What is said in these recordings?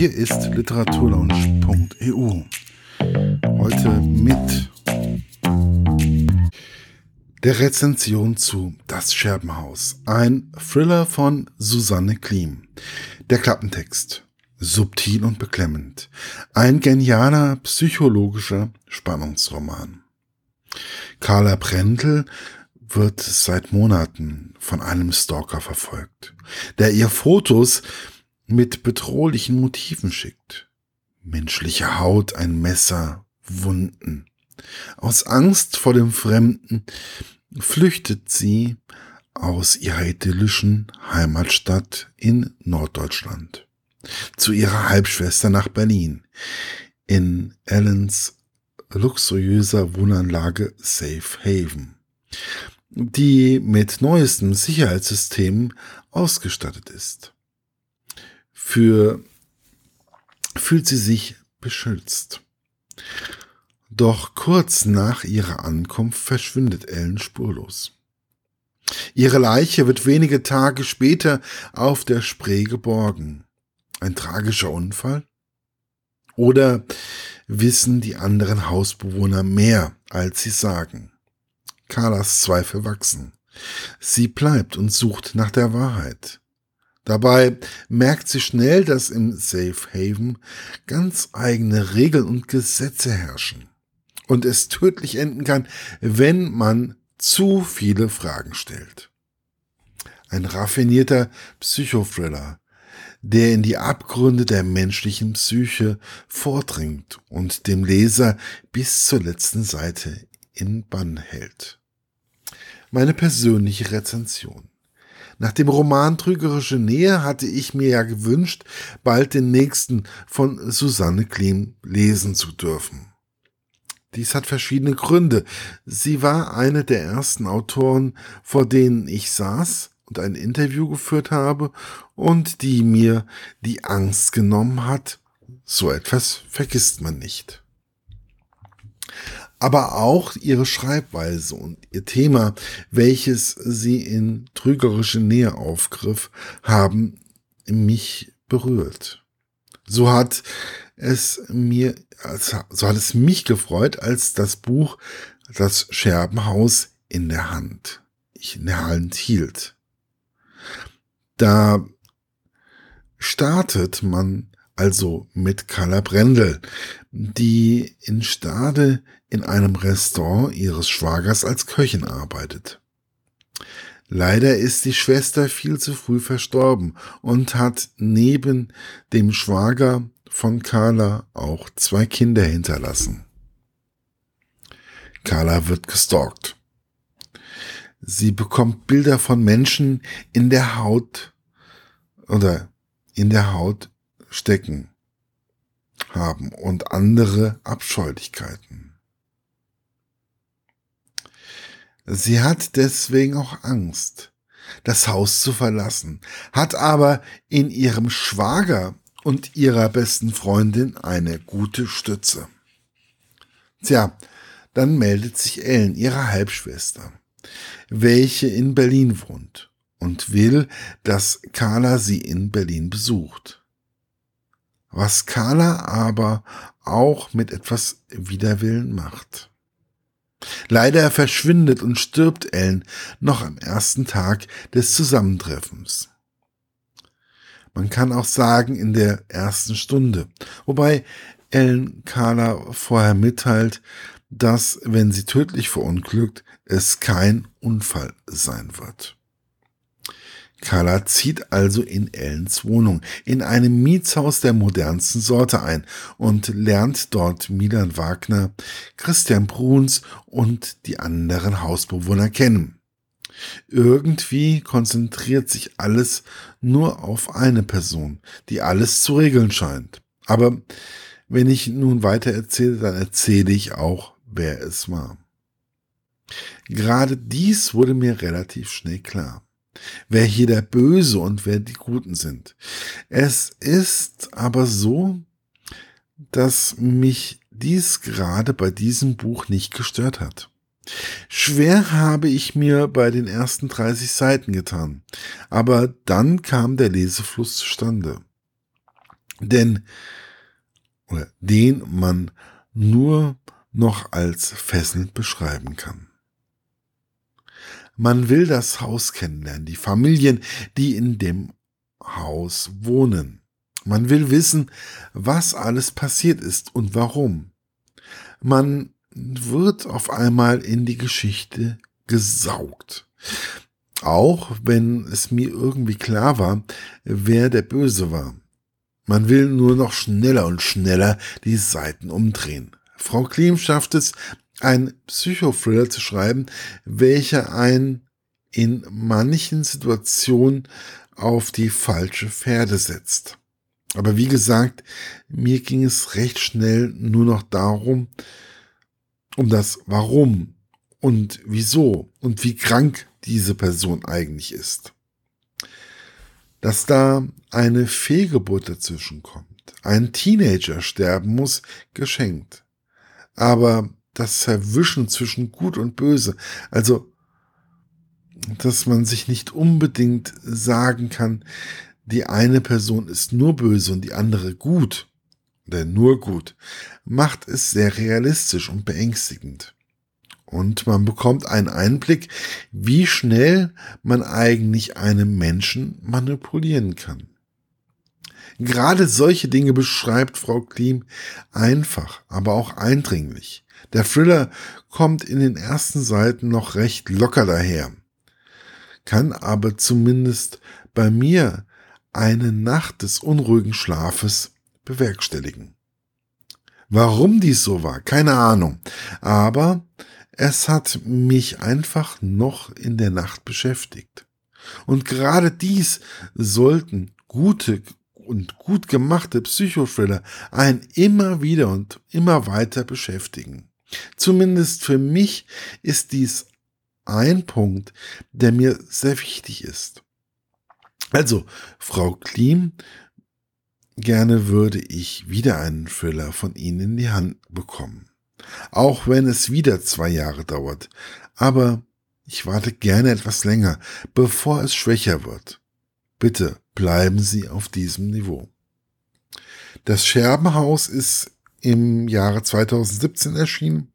Hier ist literaturlaunch.eu. Heute mit der Rezension zu Das Scherbenhaus. Ein Thriller von Susanne Klim. Der Klappentext. Subtil und beklemmend. Ein genialer psychologischer Spannungsroman. Carla Brendel wird seit Monaten von einem Stalker verfolgt, der ihr Fotos mit bedrohlichen Motiven schickt. Menschliche Haut, ein Messer, Wunden. Aus Angst vor dem Fremden flüchtet sie aus ihrer idyllischen Heimatstadt in Norddeutschland zu ihrer Halbschwester nach Berlin in Ellens luxuriöser Wohnanlage Safe Haven die mit neuesten Sicherheitssystemen ausgestattet ist. Für fühlt sie sich beschützt. Doch kurz nach ihrer Ankunft verschwindet Ellen spurlos. Ihre Leiche wird wenige Tage später auf der Spree geborgen. Ein tragischer Unfall? Oder wissen die anderen Hausbewohner mehr, als sie sagen? Carlas Zweifel wachsen. Sie bleibt und sucht nach der Wahrheit. Dabei merkt sie schnell, dass im Safe Haven ganz eigene Regeln und Gesetze herrschen und es tödlich enden kann, wenn man zu viele Fragen stellt. Ein raffinierter Psychothriller, der in die Abgründe der menschlichen Psyche vordringt und dem Leser bis zur letzten Seite in Bann hält meine persönliche Rezension. Nach dem Roman Trügerische Nähe hatte ich mir ja gewünscht, bald den nächsten von Susanne Klim lesen zu dürfen. Dies hat verschiedene Gründe. Sie war eine der ersten Autoren, vor denen ich saß und ein Interview geführt habe und die mir die Angst genommen hat. So etwas vergisst man nicht aber auch ihre Schreibweise und ihr Thema, welches sie in trügerische Nähe aufgriff, haben mich berührt. So hat es mir, so hat es mich gefreut, als das Buch Das Scherbenhaus in der Hand, ich in der Hand hielt. Da startet man also mit Carla Brendel, die in Stade in einem Restaurant ihres Schwagers als Köchin arbeitet. Leider ist die Schwester viel zu früh verstorben und hat neben dem Schwager von Carla auch zwei Kinder hinterlassen. Carla wird gestalkt. Sie bekommt Bilder von Menschen in der Haut oder in der Haut stecken haben und andere Abscheulichkeiten. Sie hat deswegen auch Angst, das Haus zu verlassen, hat aber in ihrem Schwager und ihrer besten Freundin eine gute Stütze. Tja, dann meldet sich Ellen, ihre Halbschwester, welche in Berlin wohnt und will, dass Carla sie in Berlin besucht. Was Carla aber auch mit etwas Widerwillen macht. Leider verschwindet und stirbt Ellen noch am ersten Tag des Zusammentreffens. Man kann auch sagen in der ersten Stunde, wobei Ellen Carla vorher mitteilt, dass, wenn sie tödlich verunglückt, es kein Unfall sein wird. Carla zieht also in Ellens Wohnung in einem Mietshaus der modernsten Sorte ein und lernt dort Milan Wagner, Christian Bruns und die anderen Hausbewohner kennen. Irgendwie konzentriert sich alles nur auf eine Person, die alles zu regeln scheint. Aber wenn ich nun weiter erzähle, dann erzähle ich auch, wer es war. Gerade dies wurde mir relativ schnell klar wer hier der Böse und wer die Guten sind. Es ist aber so, dass mich dies gerade bei diesem Buch nicht gestört hat. Schwer habe ich mir bei den ersten 30 Seiten getan, aber dann kam der Lesefluss zustande. denn oder den man nur noch als fesselnd beschreiben kann. Man will das Haus kennenlernen, die Familien, die in dem Haus wohnen. Man will wissen, was alles passiert ist und warum. Man wird auf einmal in die Geschichte gesaugt. Auch wenn es mir irgendwie klar war, wer der Böse war. Man will nur noch schneller und schneller die Seiten umdrehen. Frau Klim schafft es, einen Psychothriller zu schreiben, welcher einen in manchen Situationen auf die falsche Pferde setzt. Aber wie gesagt, mir ging es recht schnell nur noch darum, um das Warum und wieso und wie krank diese Person eigentlich ist. Dass da eine Fehlgeburt dazwischen kommt, ein Teenager sterben muss, geschenkt. Aber das Verwischen zwischen Gut und Böse, also dass man sich nicht unbedingt sagen kann, die eine Person ist nur böse und die andere gut oder nur gut, macht es sehr realistisch und beängstigend. Und man bekommt einen Einblick, wie schnell man eigentlich einen Menschen manipulieren kann. Gerade solche Dinge beschreibt Frau Klim einfach, aber auch eindringlich. Der Thriller kommt in den ersten Seiten noch recht locker daher, kann aber zumindest bei mir eine Nacht des unruhigen Schlafes bewerkstelligen. Warum dies so war, keine Ahnung, aber es hat mich einfach noch in der Nacht beschäftigt. Und gerade dies sollten gute und gut gemachte Psychothriller einen immer wieder und immer weiter beschäftigen. Zumindest für mich ist dies ein Punkt, der mir sehr wichtig ist. Also, Frau Klim, gerne würde ich wieder einen Thriller von Ihnen in die Hand bekommen. Auch wenn es wieder zwei Jahre dauert. Aber ich warte gerne etwas länger, bevor es schwächer wird. Bitte bleiben Sie auf diesem Niveau. Das Scherbenhaus ist im Jahre 2017 erschienen.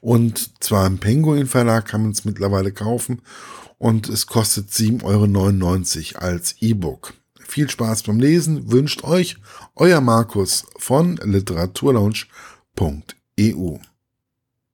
Und zwar im Penguin Verlag kann man es mittlerweile kaufen und es kostet 7,99 Euro als E-Book. Viel Spaß beim Lesen wünscht euch euer Markus von literaturlaunch.eu.